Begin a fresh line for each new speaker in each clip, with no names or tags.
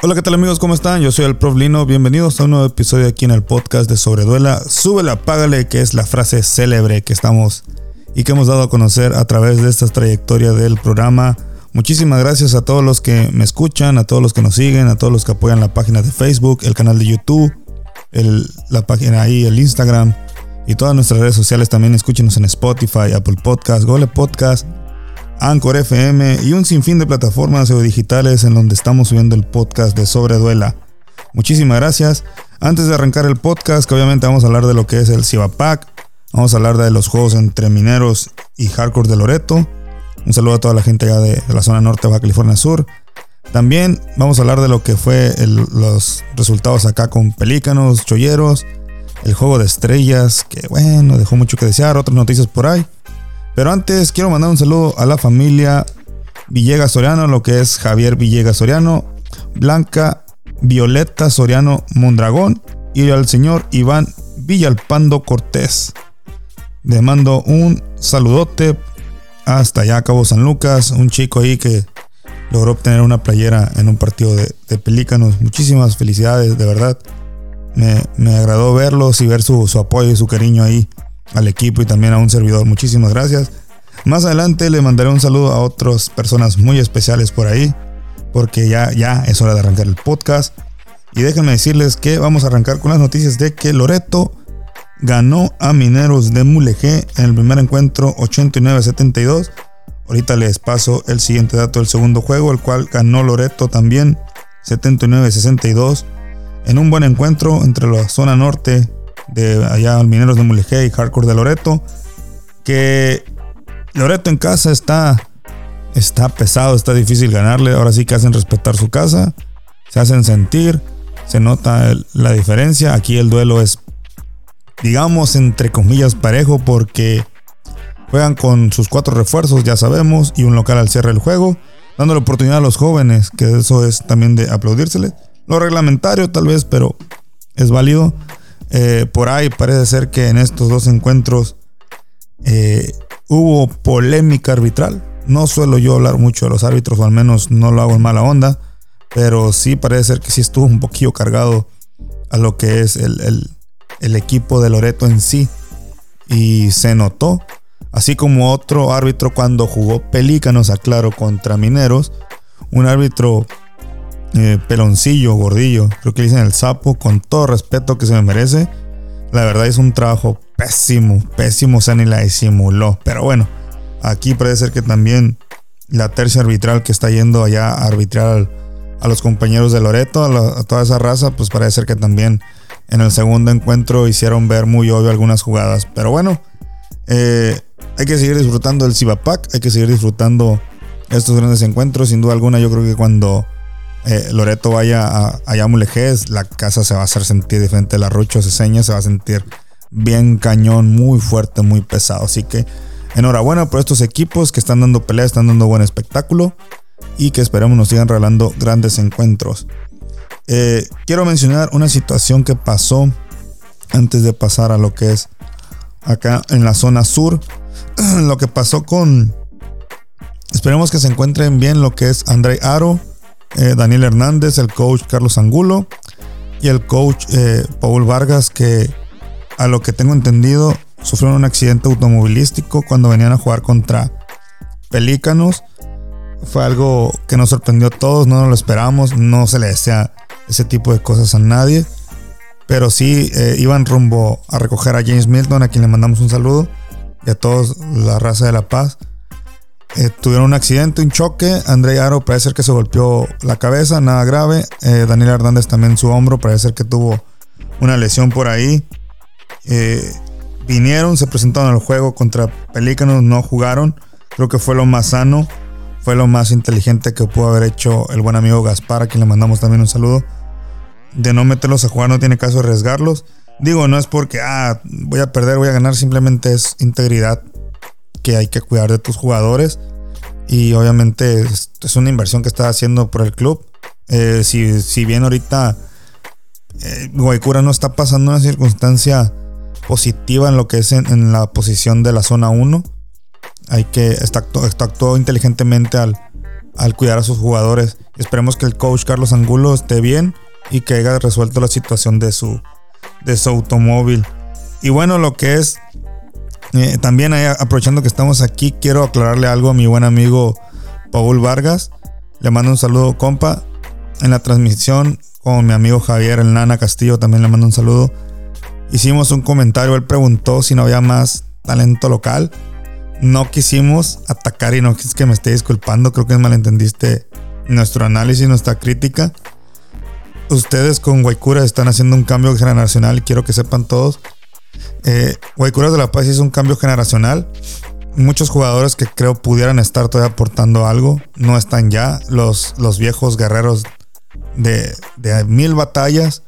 Hola, ¿qué tal amigos? ¿Cómo están? Yo soy el Prof Lino. Bienvenidos a un nuevo episodio aquí en el podcast de Sobreduela. Súbela, págale, que es la frase célebre que estamos y que hemos dado a conocer a través de esta trayectoria del programa. Muchísimas gracias a todos los que me escuchan, a todos los que nos siguen, a todos los que apoyan la página de Facebook, el canal de YouTube, la página ahí, el Instagram y todas nuestras redes sociales. También escúchenos en Spotify, Apple Podcast, Google Podcast Anchor FM y un sinfín de plataformas digitales en donde estamos subiendo el podcast de Sobreduela. Muchísimas gracias. Antes de arrancar el podcast, que obviamente vamos a hablar de lo que es el Cibapac, vamos a hablar de los juegos entre mineros y hardcore de Loreto. Un saludo a toda la gente allá de, la zona norte de Baja California Sur. También vamos a hablar de lo que fue los resultados acá con Pelícanos, Cholleros, el juego de estrellas, que bueno, dejó mucho que desear, otras noticias por ahí. Pero antes quiero mandar un saludo a la familia Villegas Soriano, lo que es Javier Villegas Soriano, Blanca Violeta Soriano Mondragón y al señor Iván Villalpando Cortés. Le mando un saludote hasta allá, Cabo San Lucas, un chico ahí que logró obtener una playera en un partido de, pelícanos. Muchísimas felicidades, de verdad. Me, agradó verlos y ver su, su apoyo y su cariño ahí al equipo y también a un servidor. Muchísimas gracias. Más adelante le mandaré un saludo a otras personas muy especiales por ahí, porque ya, ya es hora de arrancar el podcast. Y déjenme decirles que vamos a arrancar con las noticias de que Loreto ganó a Mineros de Mulegé en el primer encuentro 89-72. Ahorita les paso el siguiente dato del segundo juego, el cual ganó Loreto también 79-62 en un buen encuentro entre la zona norte de allá Mineros de Mulegé y Hardcore de Loreto. Que Loreto en casa está, está pesado, está difícil ganarle. Ahora sí que hacen respetar su casa, se hacen sentir, se nota la diferencia. Aquí el duelo es, digamos, entre comillas, parejo porque juegan con sus cuatro refuerzos, ya sabemos, y un local al cierre del juego, dando la oportunidad a los jóvenes, que eso es también de aplaudírsele. Lo reglamentario tal vez, pero es válido. Eh, por ahí parece ser que en estos dos encuentros eh, hubo polémica arbitral. No suelo yo hablar mucho de los árbitros, o al menos no lo hago en mala onda, pero sí parece ser que sí estuvo un poquillo cargado a lo que es el, el equipo de Loreto en sí. Y se notó, así como otro árbitro cuando jugó Pelícanos, aclaro, contra Mineros, un árbitro eh, peloncillo, gordillo, creo que le dicen el sapo, con todo respeto que se me merece. La verdad es un trabajo pésimo, pésimo, o sea, ni la disimuló. Pero bueno, aquí parece ser que también la tercia arbitral que está yendo allá a arbitrar a los compañeros de Loreto, a, toda esa raza, pues parece ser que también en el segundo encuentro hicieron ver muy obvio algunas jugadas. Pero bueno, eh, hay que seguir disfrutando del Cibapac, hay que seguir disfrutando estos grandes encuentros. Sin duda alguna, yo creo que cuando eh, Loreto vaya a, a la casa se va a hacer sentir diferente. La Rucho Ceseña se va a sentir bien cañón, muy fuerte, muy pesado. Así que enhorabuena por estos equipos que están dando pelea, están dando buen espectáculo y que esperemos nos sigan regalando grandes encuentros. Eh, quiero mencionar una situación que pasó antes de pasar a lo que es acá en la zona sur. lo que pasó con... Esperemos que se encuentren bien lo que es André Aro eh, Daniel Hernández, el coach Carlos Angulo y el coach eh, Paul Vargas, que a lo que tengo entendido sufrieron un accidente automovilístico cuando venían a jugar contra Pelícanos. Fue algo que nos sorprendió a todos, no nos lo esperamos, no se le desea ese tipo de cosas a nadie. Pero sí eh, iban rumbo a recoger a James Milton, a quien le mandamos un saludo, y a todos la raza de La Paz. Eh, tuvieron un accidente, un choque. André Aro parece ser que se golpeó la cabeza, nada grave. Eh, Daniel Hernández también su hombro, parece ser que tuvo una lesión por ahí. Eh, vinieron, se presentaron al juego contra Pelícanos, no jugaron. Creo que fue lo más sano, fue lo más inteligente que pudo haber hecho el buen amigo Gaspar, a quien le mandamos también un saludo. De no meterlos a jugar, no tiene caso arriesgarlos. Digo, no es porque, ah, voy a perder, voy a ganar, simplemente es integridad que hay que cuidar de tus jugadores. Y obviamente es, una inversión que está haciendo por el club. Eh, si, si, bien ahorita eh, Guaycura no está pasando una circunstancia positiva en lo que es en, la posición de la zona 1, hay que está, actuó inteligentemente al, al cuidar a sus jugadores Esperemos que el coach Carlos Angulo esté bien y que haya resuelto la situación de su, de su automóvil. Y bueno, lo que es, eh, también aprovechando que estamos aquí, quiero aclararle algo a mi buen amigo Paul Vargas. Le mando un saludo, compa. En la transmisión con mi amigo Javier El Nana Castillo también le mando un saludo. Hicimos un comentario, él preguntó si no había más talento local. No quisimos atacar y no es que me esté disculpando, creo que malentendiste nuestro análisis, nuestra crítica. Ustedes con Guaycura están haciendo un cambio generacional y quiero que sepan todos. Eh, de la Paz hizo un cambio generacional. Muchos jugadores que creo pudieran estar todavía aportando algo no están ya. Los, los viejos guerreros de, de mil batallas,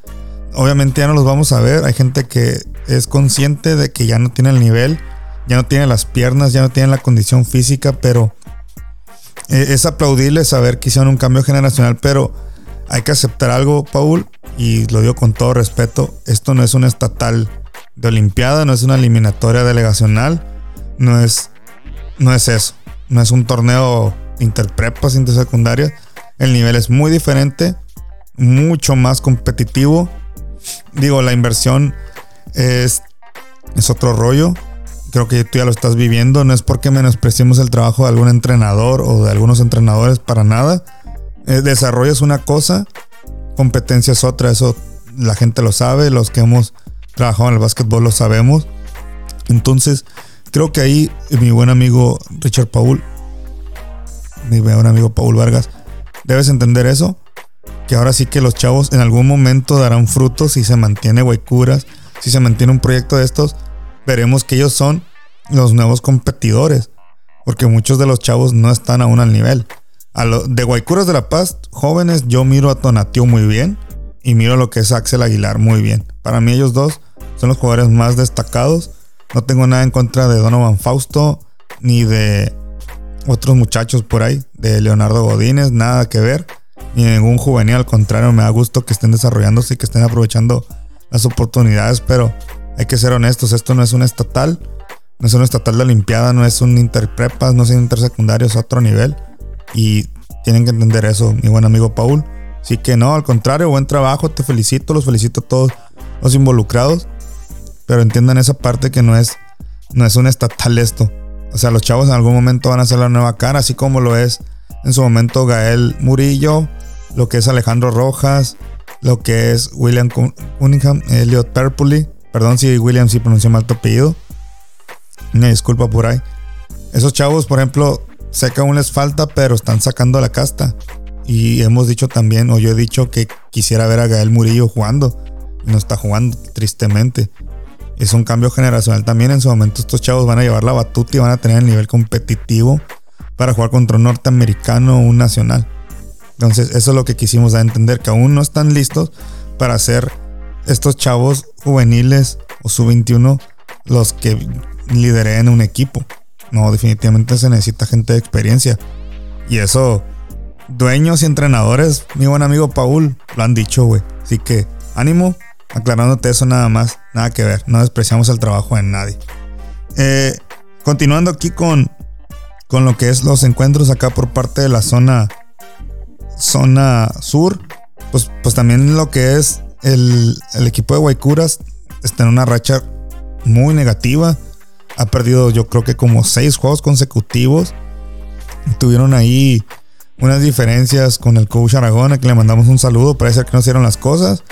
obviamente ya no los vamos a ver. Hay gente que es consciente de que ya no tiene el nivel, ya no tiene las piernas, ya no tiene la condición física, pero eh, es aplaudible saber que hicieron un cambio generacional, pero hay que aceptar algo, Paul, y lo digo con todo respeto, esto no es un estatal de Olimpiada, no es una eliminatoria delegacional, no es, no es eso, no es un torneo interprepas, intersecundaria, el nivel es muy diferente, mucho más competitivo, digo, la inversión es, es otro rollo, creo que tú ya lo estás viviendo. No es porque menospreciemos el trabajo de algún entrenador o de algunos entrenadores para nada. Eh, desarrollo es una cosa, competencia es otra. Eso la gente lo sabe, los que hemos trabajado en el básquetbol lo sabemos. Entonces, creo que ahí mi buen amigo Richard Paul, mi buen amigo Paul Vargas, debes entender eso. Que ahora sí que los chavos en algún momento darán frutos si se mantiene Guaycuras, si se mantiene un proyecto de estos veremos que ellos son los nuevos competidores. Porque muchos de los chavos no están aún al nivel. De Guaycuras de la Paz, jóvenes, yo miro a Tonatio muy bien. Y miro lo que es Axel Aguilar muy bien. Para mí ellos dos son los jugadores más destacados. No tengo nada en contra de Donovan Fausto. Ni de otros muchachos por ahí. De Leonardo Godínez. Nada que ver. Ni ningún juvenil. Al contrario, me da gusto que estén desarrollándose y que estén aprovechando las oportunidades. Pero hay que ser honestos, esto no es un estatal, no es un estatal de Olimpiada, no es un interprepas, no es un intersecundario, es otro nivel. Y tienen que entender eso, mi buen amigo Paul. Así que no, al contrario, buen trabajo, te felicito, los felicito a todos los involucrados. Pero entiendan esa parte que no es, no es un estatal esto. O sea, los chavos en algún momento van a ser la nueva cara, así como lo es en su momento Gael Murillo, lo que es Alejandro Rojas, lo que es William Cunningham, Elliot Perpuli Perdón si William sí pronunció mal tu apellido. Una disculpa por ahí. Esos chavos, por ejemplo, sé que aún les falta, pero están sacando la casta. Y hemos dicho también, o yo he dicho que quisiera ver a Gael Murillo jugando. No está jugando, tristemente. Es un cambio generacional también. En su momento estos chavos van a llevar la batuta y van a tener el nivel competitivo para jugar contra un norteamericano o un nacional. Entonces, eso es lo que quisimos dar a entender, que aún no están listos para ser estos chavos juveniles o sub-21 los que lideren un equipo. No, definitivamente se necesita gente de experiencia. Y eso, dueños y entrenadores, mi buen amigo Paul, lo han dicho, güey. Así que ánimo, aclarándote eso nada más, nada que ver. No despreciamos el trabajo de nadie. Eh, continuando aquí con, con lo que es los encuentros acá por parte de la zona, zona sur, pues, pues también lo que es el, equipo de Guaycuras está en una racha muy negativa. Ha perdido yo creo que como seis juegos consecutivos. Tuvieron ahí unas diferencias con el coach Aragón, a que le mandamos un saludo. Parece que no hicieron las cosas.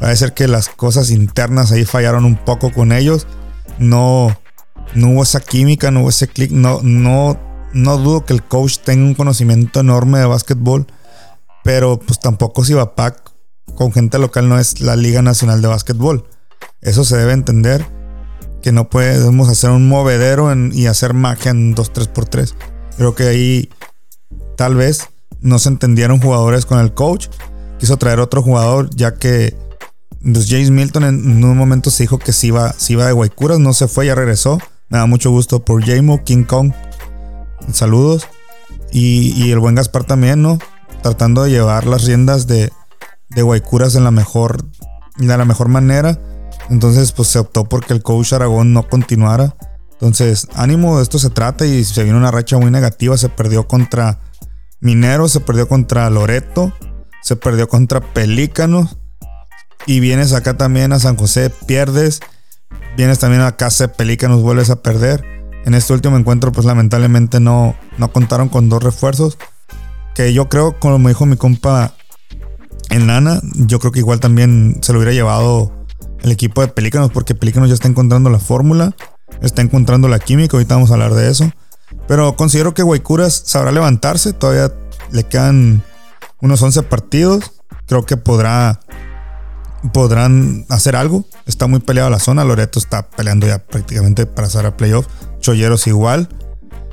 Parece que las cosas internas ahí fallaron un poco con ellos. No, no hubo esa química, no hubo ese clic. No, no, no dudo que el coach tenga un conocimiento enorme de básquetbol. Pero pues tampoco si va pack con gente local no es la Liga Nacional de Básquetbol. Eso se debe entender. Que no podemos hacer un movedero y hacer magia en 2-3x3. Creo que ahí tal vez no se entendieron jugadores con el coach. Quiso traer otro jugador ya que pues, James Milton en, un momento se dijo que se iba, iba de Guaycuras. No se fue, ya regresó. Me da mucho gusto por Jamo, King Kong. Saludos. Y, y el buen Gaspar también, ¿no? Tratando de llevar las riendas de, de Guaycuras en la mejor, de la mejor manera. Entonces, pues se optó porque el coach Aragón no continuara. Entonces, ánimo, de esto se trata y se vino una racha muy negativa. Se perdió contra, Mineros se perdió contra Loreto, se perdió contra Pelícanos. Y vienes acá también a San José, pierdes. Vienes también a casa de Pelícanos, vuelves a perder. En este último encuentro, pues lamentablemente no, no contaron con dos refuerzos. Que yo creo, como me dijo mi compa en Nana, yo creo que igual también se lo hubiera llevado el equipo de Pelícanos, porque Pelícanos ya está encontrando la fórmula, está encontrando la química. Ahorita vamos a hablar de eso. Pero considero que Guaycuras sabrá levantarse. Todavía le quedan unos 11 partidos. Creo que podrá podrán hacer algo. Está muy peleada la zona. Loreto está peleando ya prácticamente para hacer a playoff. Cholleros igual.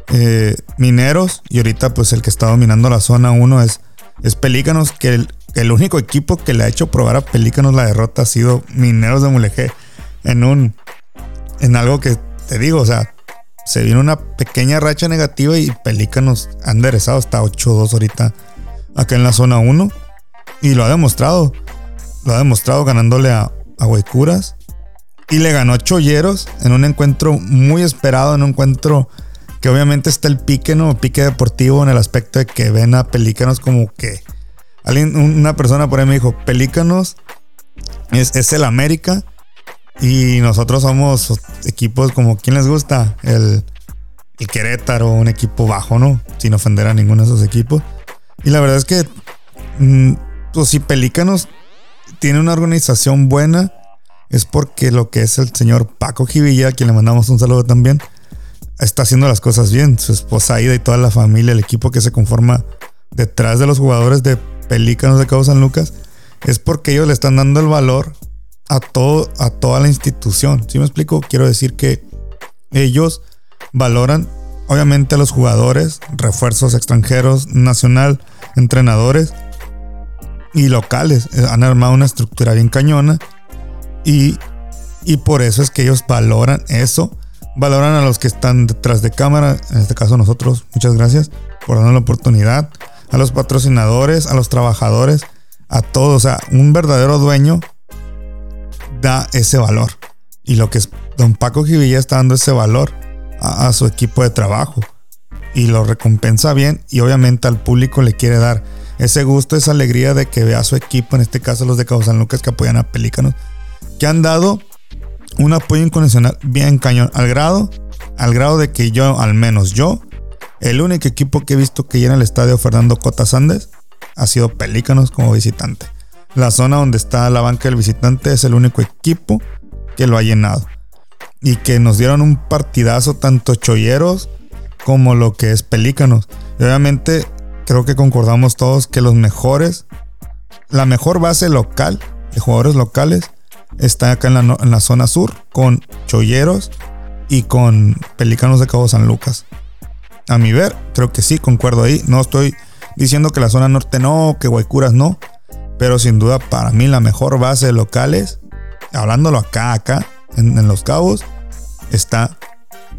Eh, mineros. Y ahorita pues el que está dominando la zona 1 es, es Pelícanos. Que el, el, único equipo que le ha hecho probar a Pelícanos la derrota ha sido Mineros de Mulegé. En un... En algo que te digo, o sea, se vino una pequeña racha negativa y Pelícanos ha enderezado hasta 8-2 ahorita acá en la zona 1. Y lo ha demostrado. Lo ha demostrado ganándole a, a Huaycuras. Y le ganó a Cholleros en un encuentro muy esperado, en un encuentro que obviamente está el pique, ¿no? Pique deportivo en el aspecto de que ven a Pelícanos como que... Alguien, una persona por ahí me dijo, Pelícanos es, el América y nosotros somos equipos como, ¿quién les gusta? El, el Querétaro, un equipo bajo, ¿no? Sin ofender a ninguno de esos equipos. Y la verdad es que, mm, pues si Pelícanos tiene una organización buena, es porque lo que es el señor Paco Jivilla, a quien le mandamos un saludo también, está haciendo las cosas bien. Su esposa Aida y toda la familia, el equipo que se conforma detrás de los jugadores de Pelícanos de Cabo San Lucas, es porque ellos le están dando el valor a, todo, a toda la institución. ¿Sí me explico? Quiero decir que ellos valoran obviamente a los jugadores, refuerzos extranjeros, nacional, entrenadores y locales. Eh, han armado una estructura bien cañona y, y por eso es que ellos valoran eso. Valoran a los que están detrás de cámara, en este caso nosotros, muchas gracias por darnos la oportunidad, a los patrocinadores, a los trabajadores, a todos, o sea, un verdadero dueño da ese valor. Y lo que es don Paco Givilla está dando ese valor a, su equipo de trabajo. Y lo recompensa bien y obviamente al público le quiere dar ese gusto, esa alegría de que vea a su equipo, en este caso los de Cabo San Lucas que apoyan a Pelícanos, que han dado un apoyo incondicional bien cañón, al grado, al grado de que yo, al menos yo, el único equipo que he visto que llena el estadio Fernando Cota Sandes ha sido Pelícanos como visitante. La zona donde está la banca del visitante es el único equipo que lo ha llenado. Y que nos dieron un partidazo tanto cholleros como lo que es pelícanos. Y obviamente creo que concordamos todos que los mejores, la mejor base local de jugadores locales está acá en la, en zona sur con cholleros y con pelícanos de Cabo San Lucas. A mi ver, creo que sí, concuerdo ahí. No estoy diciendo que la zona norte no, que Guaycuras no. Pero sin duda para mí la mejor base de locales, hablándolo acá, acá, en, Los Cabos, está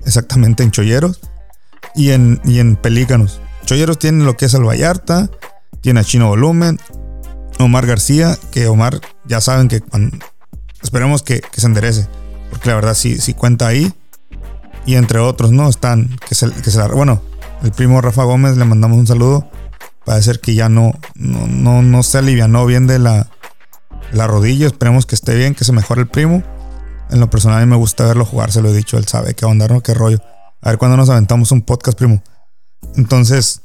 exactamente en Cholleros y en, y en Pelícanos. Cholleros tiene lo que es el Vallarta, tiene a Chino Volumen, Omar García, que Omar ya saben que esperemos que, se enderece, porque la verdad sí, cuenta ahí. Y entre otros, ¿no? Están, que se, que se bueno, el primo Rafa Gómez, le mandamos un saludo Parece que ya no, no, no, se alivianó bien de la, la rodilla. Esperemos que esté bien, que se mejore el primo. En lo personal a mí me gusta verlo jugar, se lo he dicho, él sabe qué onda, ¿no? Qué rollo. A ver cuándo nos aventamos un podcast, primo. Entonces,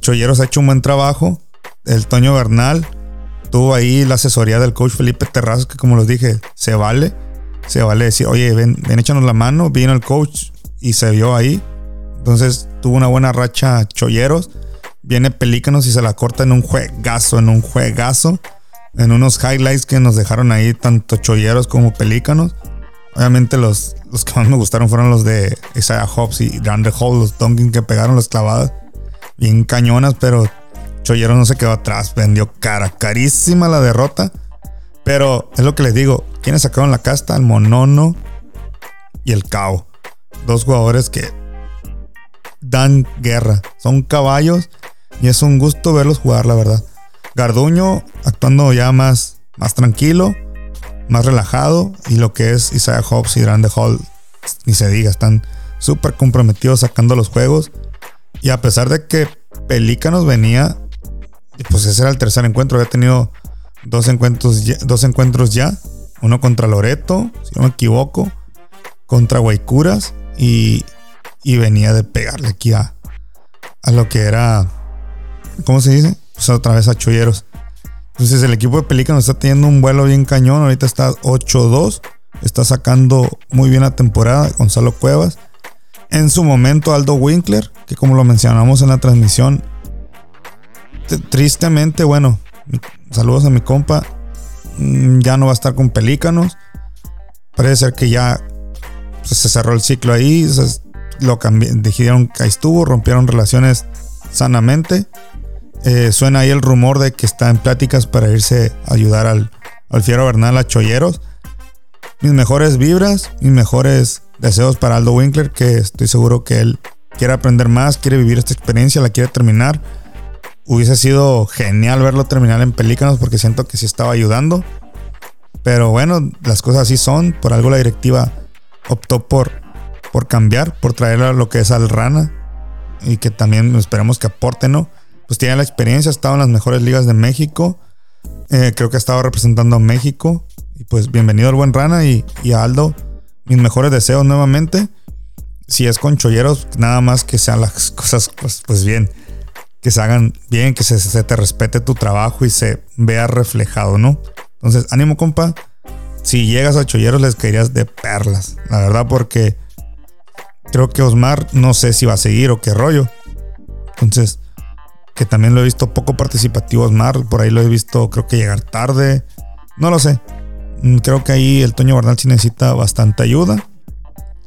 Cholleros ha hecho un buen trabajo. El Toño Bernal tuvo ahí la asesoría del coach Felipe Terrazas, que como les dije, se vale. Se vale decir, oye, ven, ven, échanos la mano. Vino el coach y se vio ahí. Entonces tuvo una buena racha Cholleros. Viene Pelícanos y se la corta en un juegazo, en un juegazo. En unos highlights que nos dejaron ahí tanto cholleros como pelícanos. Obviamente los, los que más me gustaron fueron los de Isaiah Hobbs y Grande Hall, los Dunkin que pegaron las clavadas. Bien cañonas, pero Cholleros no se quedó atrás. Vendió cara, carísima la derrota. Pero es lo que les digo. ¿Quiénes sacaron la casta? El Monono y el Cao. Dos jugadores que dan guerra. Son caballos y es un gusto verlos jugar, la verdad. Garduño actuando ya más, más tranquilo, más relajado. Y lo que es Isaiah Hobbs y Grande Hall, ni se diga, están súper comprometidos sacando los juegos. Y a pesar de que Pelícanos venía, pues ese era el tercer encuentro, había tenido dos encuentros, ya, dos encuentros ya, uno contra Loreto, si no me equivoco, contra Guaycuras y, y venía de pegarle aquí a, a lo que era, ¿cómo se dice? Pues otra vez a Cholleros. Entonces el equipo de Pelícanos está teniendo un vuelo bien cañón, ahorita está 8-2, está sacando muy bien la temporada Gonzalo Cuevas. En su momento Aldo Winkler, que como lo mencionamos en la transmisión, tristemente, bueno, saludos a mi compa, mm, ya no va a estar con Pelícanos. Parece ser que ya pues, se cerró el ciclo ahí, lo dijeron que ahí estuvo, rompieron relaciones sanamente. Eh, suena ahí el rumor de que está en pláticas para irse a ayudar al, al Fiero Bernal a Cholleros. Mis mejores vibras, mis mejores deseos para Aldo Winkler, que estoy seguro que él quiere aprender más, quiere vivir esta experiencia, la quiere terminar. Hubiese sido genial verlo terminar en Pelícanos porque siento que sí estaba ayudando. Pero bueno, las cosas así son. Por algo la directiva optó por, por cambiar, por traer a lo que es al Rana. Y que también esperemos que aporte, ¿no? Pues tiene la experiencia, ha estado en las mejores ligas de México. Eh, creo que ha estado representando a México. Y pues bienvenido al buen Rana y, a Aldo. Mis mejores deseos nuevamente. Si es con cholleros, nada más que sean las cosas pues, pues bien que se hagan bien, que se, te respete tu trabajo y se vea reflejado, ¿no? Entonces, ánimo, compa. Si llegas a Cholleros, les caerías de perlas, la verdad, porque creo que Osmar no sé si va a seguir o qué rollo. Entonces, que también lo he visto poco participativo Osmar, por ahí lo he visto, creo que llegar tarde, no lo sé. Mm, creo que ahí el Toño Bernal sí necesita bastante ayuda.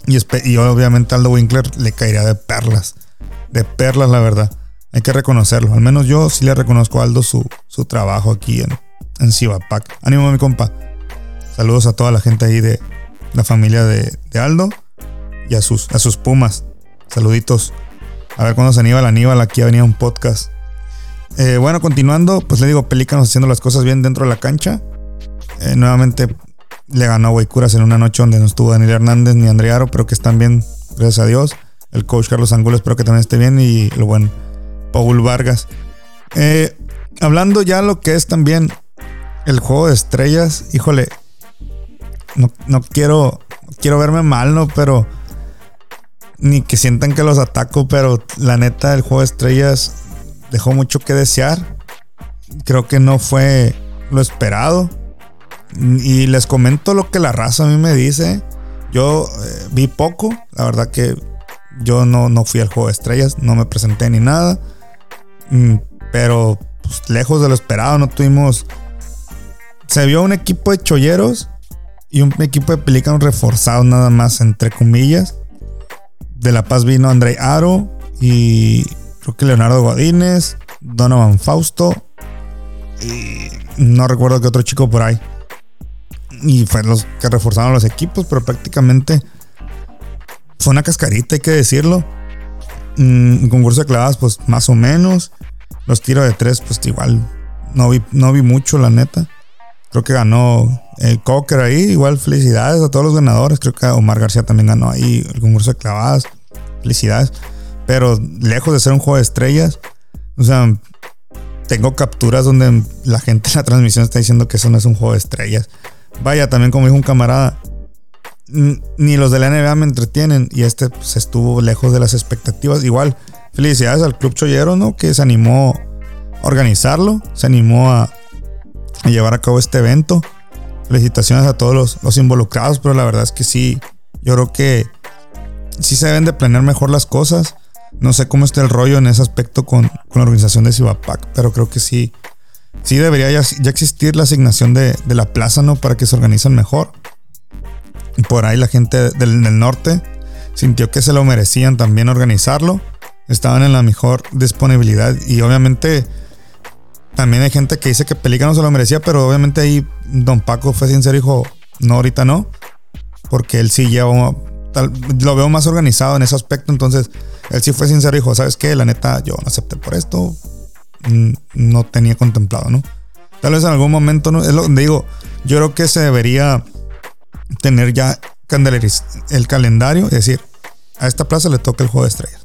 Y, obviamente Aldo Winkler le caería de perlas. De perlas, la verdad. Hay que reconocerlo. Al menos yo sí le reconozco a Aldo su, su trabajo aquí en, en Cibapac. Ánimo, mi compa. Saludos a toda la gente ahí de la familia de, Aldo y a sus, a sus pumas. Saluditos. A ver cuándo se anima la Aníbal. Aquí venía un podcast. Eh, bueno, continuando, pues le digo, Pelícanos haciendo las cosas bien dentro de la cancha. Eh, nuevamente le ganó a Guaycuras en una noche donde no estuvo Daniel Hernández ni Andrearo, pero que están bien, gracias a Dios. El coach Carlos Angulo espero que también esté bien y lo bueno Paul Vargas. Eh, hablando ya lo que es también el juego de estrellas, híjole, no, quiero, quiero verme mal, ¿no? Pero ni que sientan que los ataco, pero la neta, el juego de estrellas dejó mucho que desear. Creo que no fue lo esperado. Y les comento lo que la raza a mí me dice. Yo eh, vi poco, la verdad que yo no, no fui al juego de estrellas, no me presenté ni nada. Mm, pero pues, lejos de lo esperado, no tuvimos. Se vio un equipo de cholleros y un equipo de pelícanos reforzados, nada más, entre comillas. De La Paz vino André Aro y creo que Leonardo Godínez, Donovan Fausto y no recuerdo qué otro chico por ahí. Y fueron los que reforzaron los equipos, pero prácticamente fue una cascarita, hay que decirlo. Mm, un concurso de clavadas, pues más o menos. Los tiros de tres, pues igual no vi, no vi mucho, la neta. Creo que ganó el Cocker ahí. Igual felicidades a todos los ganadores. Creo que Omar García también ganó ahí el concurso de clavadas. Felicidades. Pero lejos de ser un juego de estrellas. O sea, tengo capturas donde la gente en la transmisión está diciendo que eso no es un juego de estrellas. Vaya, también como dijo un camarada, ni los de la NBA me entretienen y este pues, estuvo lejos de las expectativas. Igual, felicidades al Club Chollero, ¿no? Que se animó a organizarlo, se animó a, llevar a cabo este evento. Felicitaciones a todos los, involucrados, pero la verdad es que sí, yo creo que sí se deben de planear mejor las cosas. No sé cómo está el rollo en ese aspecto con, la organización de Cibapac, pero creo que sí, sí debería ya, existir la asignación de, la plaza, ¿no? Para que se organicen mejor por ahí la gente del, norte sintió que se lo merecían también organizarlo. Estaban en la mejor disponibilidad y obviamente también hay gente que dice que Pelícano se lo merecía, pero obviamente ahí Don Paco fue sincero y dijo, no, ahorita no, porque él sí lleva, lo veo más organizado en ese aspecto, entonces él sí fue sincero y dijo, ¿sabes qué? La neta, yo no acepté por esto, mm, no tenía contemplado, ¿no? Tal vez en algún momento, ¿no? Es lo que digo, yo creo que se debería tener ya el calendario y decir, a esta plaza le toca el juego de estrellas.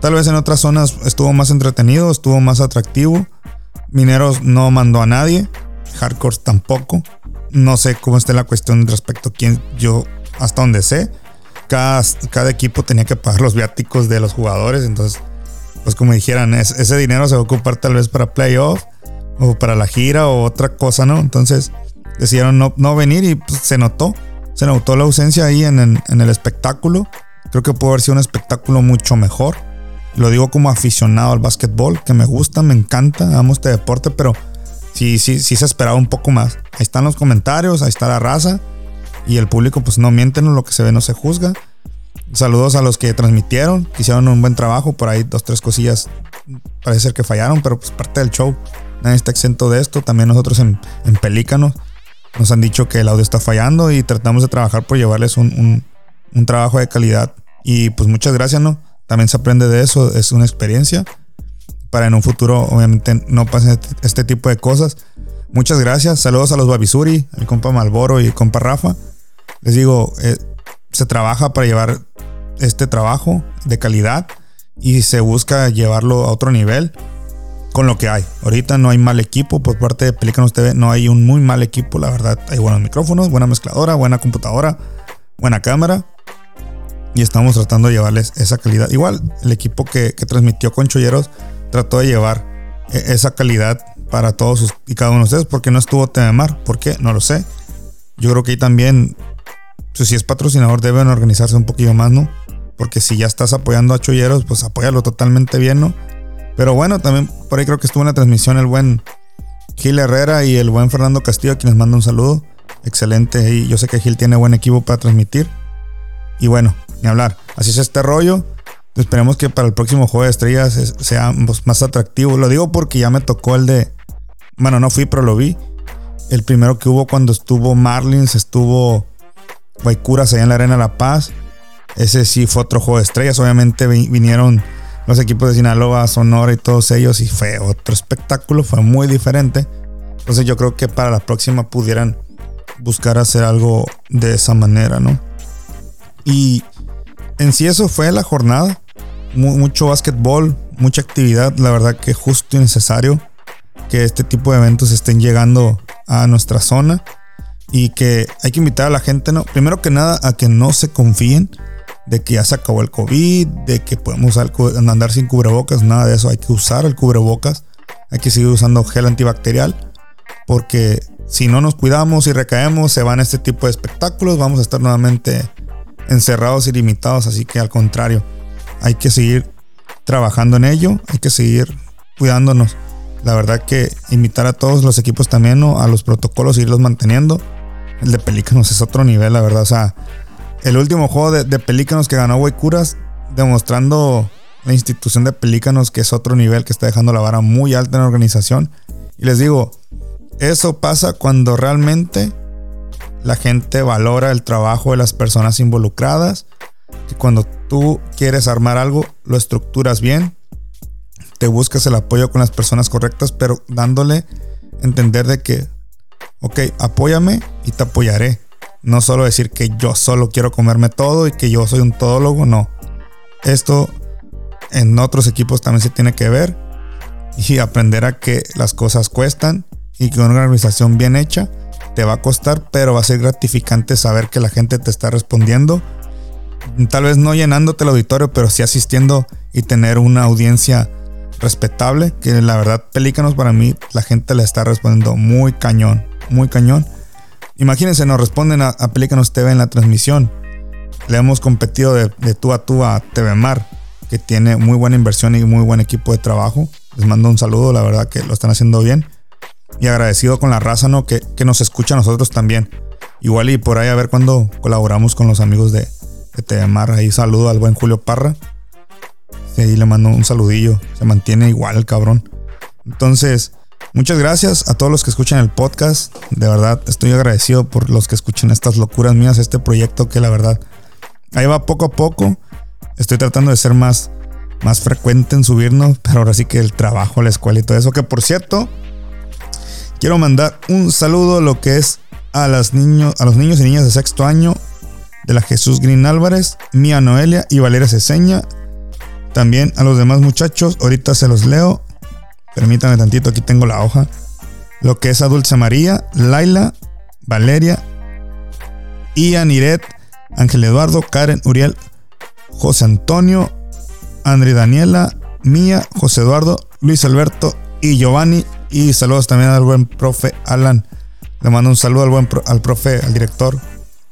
Tal vez en otras zonas estuvo más entretenido, estuvo más atractivo. Mineros no mandó a nadie. Hardcore tampoco. No sé cómo esté la cuestión respecto a quién. Yo, hasta donde sé, cada, cada equipo tenía que pagar los viáticos de los jugadores. Entonces, pues como dijeran, ese dinero se va a ocupar tal vez para playoff o para la gira o otra cosa, ¿no? Entonces decidieron no, no venir y pues, se notó. Se notó la ausencia ahí en, en el espectáculo. Creo que pudo haber sido un espectáculo mucho mejor. Lo digo como aficionado al básquetbol, que me gusta, me encanta, amo este deporte, pero sí, sí, sí se esperaba un poco más. Ahí están los comentarios, ahí está la raza. Y el público, pues no mienten, lo que se ve no se juzga. Saludos a los que transmitieron, que hicieron un buen trabajo. Por ahí dos, tres cosillas parece ser que fallaron, pero pues parte del show. Nadie está exento de esto. También nosotros en, en Pelícanos nos han dicho que el audio está fallando y tratamos de trabajar por llevarles un, un, un trabajo de calidad. Y pues muchas gracias, ¿no? También se aprende de eso, es una experiencia para en un futuro obviamente no pasen este, este tipo de cosas. Muchas gracias, saludos a los Babisuri, el compa Malboro y el compa Rafa. Les digo, eh, se trabaja para llevar este trabajo de calidad y se busca llevarlo a otro nivel con lo que hay. Ahorita no hay mal equipo por parte de Pelicanos TV, no hay un muy mal equipo, la verdad. Hay buenos micrófonos, buena mezcladora, buena computadora, buena cámara y estamos tratando de llevarles esa calidad. Igual, el equipo que, transmitió con Cholleros trató de llevar e, esa calidad para todos y cada uno de ustedes, porque no estuvo Tememar. ¿Por qué? No lo sé. Yo creo que ahí también, pues, si es patrocinador, deben organizarse un poquito más, ¿no? Porque si ya estás apoyando a Cholleros, pues apóyalo totalmente bien, ¿no? Pero bueno, también por ahí creo que estuvo en la transmisión el buen Gil Herrera y el buen Fernando Castillo, a quienes mando un saludo. Excelente. Y yo sé que Gil tiene buen equipo para transmitir. Y bueno, ni hablar. Así es este rollo. Esperemos que para el próximo juego de estrellas sea pues, más atractivo. Lo digo porque ya me tocó el de. Bueno, no fui, pero lo vi. El primero que hubo cuando estuvo Marlins, estuvo Guaycuras allá en la Arena La Paz. Ese sí fue otro juego de estrellas. Obviamente vinieron los equipos de Sinaloa, Sonora y todos ellos. Y fue otro espectáculo. Fue muy diferente. Entonces yo creo que para la próxima pudieran buscar hacer algo de esa manera, ¿no? Y en sí eso fue la jornada. mucho básquetbol, mucha actividad. La verdad que justo y necesario que este tipo de eventos estén llegando a nuestra zona. Y que hay que invitar a la gente, ¿no? Primero que nada, a que no se confíen de que ya se acabó el COVID, de que podemos andar sin cubrebocas, nada de eso. Hay que usar el cubrebocas. Hay que seguir usando gel antibacterial. Porque si no nos cuidamos y recaemos, se van este tipo de espectáculos. Vamos a estar nuevamente encerrados y limitados, así que al contrario, hay que seguir trabajando en ello, hay que seguir cuidándonos. La verdad que invitar a todos los equipos también a los protocolos, irlos manteniendo. El de Pelícanos es otro nivel, la verdad. O sea, el último juego de, Pelícanos que ganó Curas demostrando la institución de Pelícanos que es otro nivel, que está dejando la vara muy alta en la organización. Y les digo, eso pasa cuando realmente la gente valora el trabajo de las personas involucradas. Y cuando tú quieres armar algo, lo estructuras bien, te buscas el apoyo con las personas correctas, pero dándole entender de que, ok, apóyame y te apoyaré. No solo decir que yo solo quiero comerme todo y que yo soy un todólogo, no. Esto en otros equipos también se tiene que ver y aprender a que las cosas cuestan y que una organización bien hecha te va a costar, pero va a ser gratificante saber que la gente te está respondiendo. Tal vez no llenándote el auditorio, pero sí asistiendo y tener una audiencia respetable. Que la verdad, Pelícanos para mí, la gente le está respondiendo muy cañón, muy cañón. Imagínense, nos responden a, Pelícanos TV en la transmisión. Le hemos competido de, tú a tú a TV Mar, que tiene muy buena inversión y muy buen equipo de trabajo. Les mando un saludo, la verdad que lo están haciendo bien y agradecido con la raza, ¿no? Que, nos escucha a nosotros también. Igual y por ahí a ver cuando colaboramos con los amigos de, de TMR. Ahí saludo al buen Julio Parra. Ahí le mando un saludillo. Se mantiene igual el cabrón. Entonces, muchas gracias a todos los que escuchan el podcast. De verdad, estoy agradecido por los que escuchan estas locuras mías, este proyecto que la verdad ahí va poco a poco. Estoy tratando de ser más, más frecuente en subirnos, pero ahora sí que el trabajo, la escuela y todo eso. Que por cierto, Quiero mandar un saludo a lo que es a, las a los niños y niñas de sexto año de la Jesús Green Álvarez, Mía Noelia y Valeria Ceseña. También a los demás muchachos, ahorita se los leo. Permítame tantito, aquí tengo la hoja. Lo que es a Dulce María, Laila, Valeria, Ian, Iret, Ángel Eduardo, Karen, Uriel, José Antonio, Andri Daniela, Mía, José Eduardo, Luis Alberto y Giovanni. Y saludos también al buen profe Alan. Le mando un saludo al buen al profe, al director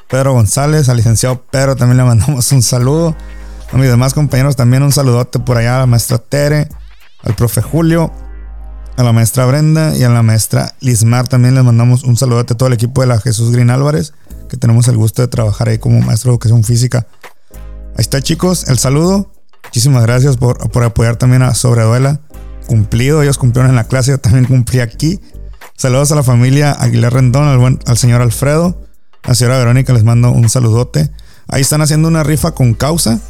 Pedro González, al licenciado Pedro también le mandamos un saludo. A mis demás compañeros también un saludote por allá a la maestra Tere, al profe Julio, a la maestra Brenda y a la maestra Lismar también les mandamos un saludote a todo el equipo de la Jesús Green Álvarez, que tenemos el gusto de trabajar ahí como maestro de educación física. Ahí está chicos, el saludo. Muchísimas gracias por, apoyar también a Sobreduela. Cumplido, ellos cumplieron en la clase, yo también cumplí aquí. Saludos a la familia Aguilar Rendón, al, al señor Alfredo, a la señora Verónica, les mando un saludote. Ahí están haciendo una rifa con causa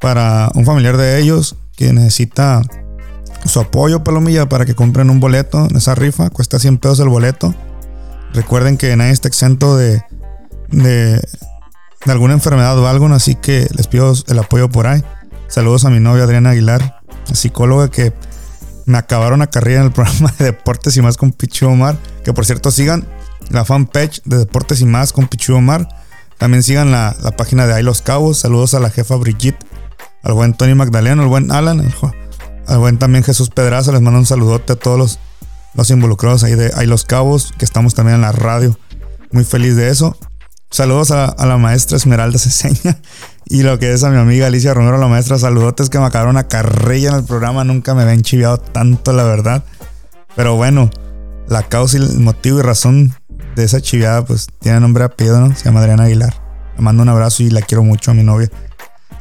para un familiar de ellos que necesita su apoyo, Palomilla, para que compren un boleto en esa rifa. Cuesta 100 pesos el boleto. Recuerden que nadie está exento de, de, de alguna enfermedad o algo, así que les pido el apoyo por ahí. Saludos a mi novia Adriana Aguilar, psicóloga que me acabaron a carrera en el programa de Deportes y más con Pichu Omar. Que por cierto sigan la fanpage de Deportes y más con Pichu Omar. También sigan la, página de Ahí Los Cabos. Saludos a la jefa Brigitte, al buen Tony Magdaleno, al buen Alan, al buen también Jesús Pedraza. Les mando un saludote a todos los, los involucrados ahí de Ahí Los Cabos, que estamos también en la radio. Muy feliz de eso. Saludos a, la maestra Esmeralda Ceseña y lo que es a mi amiga Alicia Romero, la maestra. Saludotes que me acabaron a carrilla en el programa. Nunca me habían chiviado tanto, la verdad. Pero bueno, la causa y el motivo y razón de esa chiviada, pues tiene nombre a apellido, ¿no? Se llama Adriana Aguilar. Le mando un abrazo y la quiero mucho a mi novia.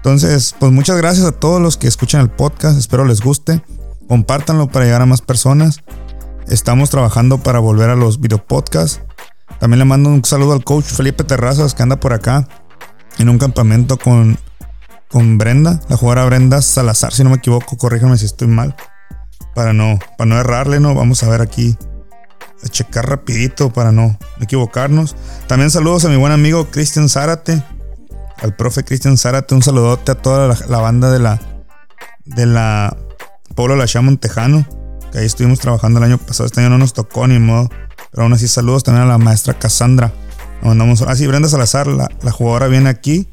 Entonces, pues muchas gracias a todos los que escuchan el podcast. Espero les guste. Compártanlo para llegar a más personas. Estamos trabajando para volver a los videopodcasts. También le mando un saludo al coach Felipe Terrazas que anda por acá en un campamento con, con Brenda, la jugadora Brenda Salazar, si no me equivoco, corríjame si estoy mal. Para no, para no errarle, ¿no? Vamos a ver aquí, a checar rapidito para no equivocarnos. También saludos a mi buen amigo Cristian Zárate, al profe Cristian Zárate, un saludote a toda la, banda de la, de la Pueblo La Tejano, que ahí estuvimos trabajando el año pasado, este año no nos tocó ni modo. Pero aún así, saludos también a la maestra Cassandra. Mandamos. Ah, sí, Brenda Salazar, la, jugadora viene aquí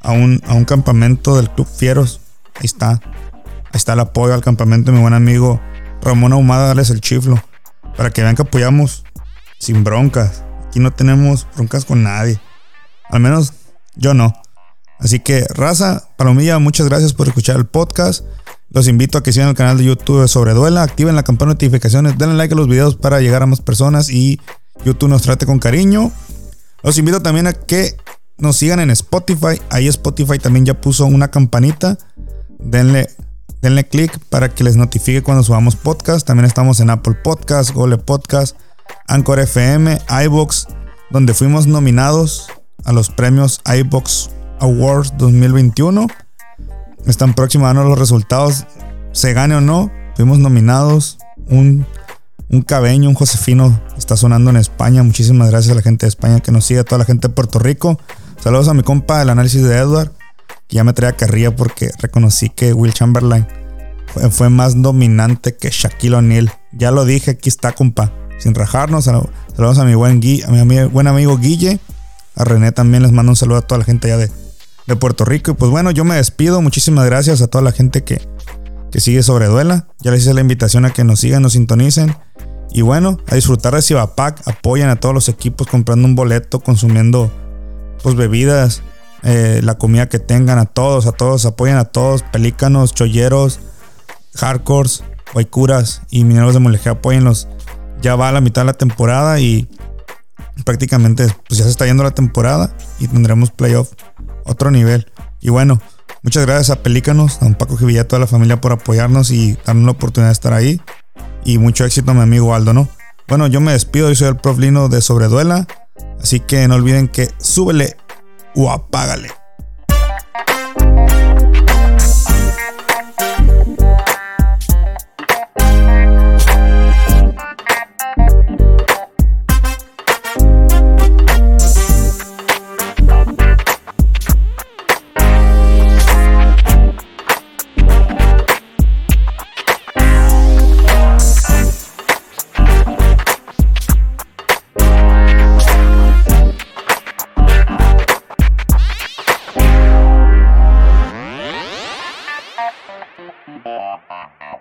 a un, a un campamento del Club Fieros. Ahí está. Ahí está el apoyo al campamento de mi buen amigo Ramón Ahumada, darles el chiflo. Para que vean que apoyamos sin broncas. Aquí no tenemos broncas con nadie. Al menos yo no. Así que, raza, Palomilla, muchas gracias por escuchar el podcast. Los invito a que sigan el canal de YouTube de Sobreduela, activen la campana de notificaciones, denle like a los videos para llegar a más personas y YouTube nos trate con cariño. Los invito también a que nos sigan en Spotify. Ahí Spotify también ya puso una campanita. Denle, denle click para que les notifique cuando subamos podcast. También estamos en Apple Podcast, Google Podcast, Anchor FM, iBox, donde fuimos nominados a los premios iBox Awards 2021. Están próximos a los resultados, se gane o no. Fuimos nominados. Un, un cabeño, un Josefino está sonando en España. Muchísimas gracias a la gente de España que nos sigue, a toda la gente de Puerto Rico. Saludos a mi compa del análisis de Edward, ya me traía carrilla porque reconocí que Will Chamberlain fue, más dominante que Shaquille O'Neal. Ya lo dije, aquí está, compa. Sin rajarnos. Saludos a mi buen, a mi buen amigo Guille. A René también les mando un saludo a toda la gente allá de, de Puerto Rico. Y pues bueno, yo me despido. Muchísimas gracias a toda la gente que, que sigue sobre Duela. Ya les hice la invitación a que nos sigan, nos sintonicen. Y bueno, a disfrutar de Cibapac. Apoyan a todos los equipos comprando un boleto, consumiendo pues bebidas, eh, la comida que tengan, a todos, a todos, apoyan a todos. Pelícanos, cholleros, hardcores, guaycuras y mineros de moleje, apóyenlos. Ya va a la mitad de la temporada y prácticamente pues ya se está yendo la temporada y tendremos playoff otro nivel. Y bueno, muchas gracias a Pelícanos, a un Paco Givilla, a toda la familia por apoyarnos y darnos la oportunidad de estar ahí. Y mucho éxito a mi amigo Aldo, ¿no? Bueno, yo me despido, yo soy el prof Lino de Sobreduela. Así que no olviden que súbele o apágale.